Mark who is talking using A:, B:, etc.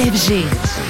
A: FG.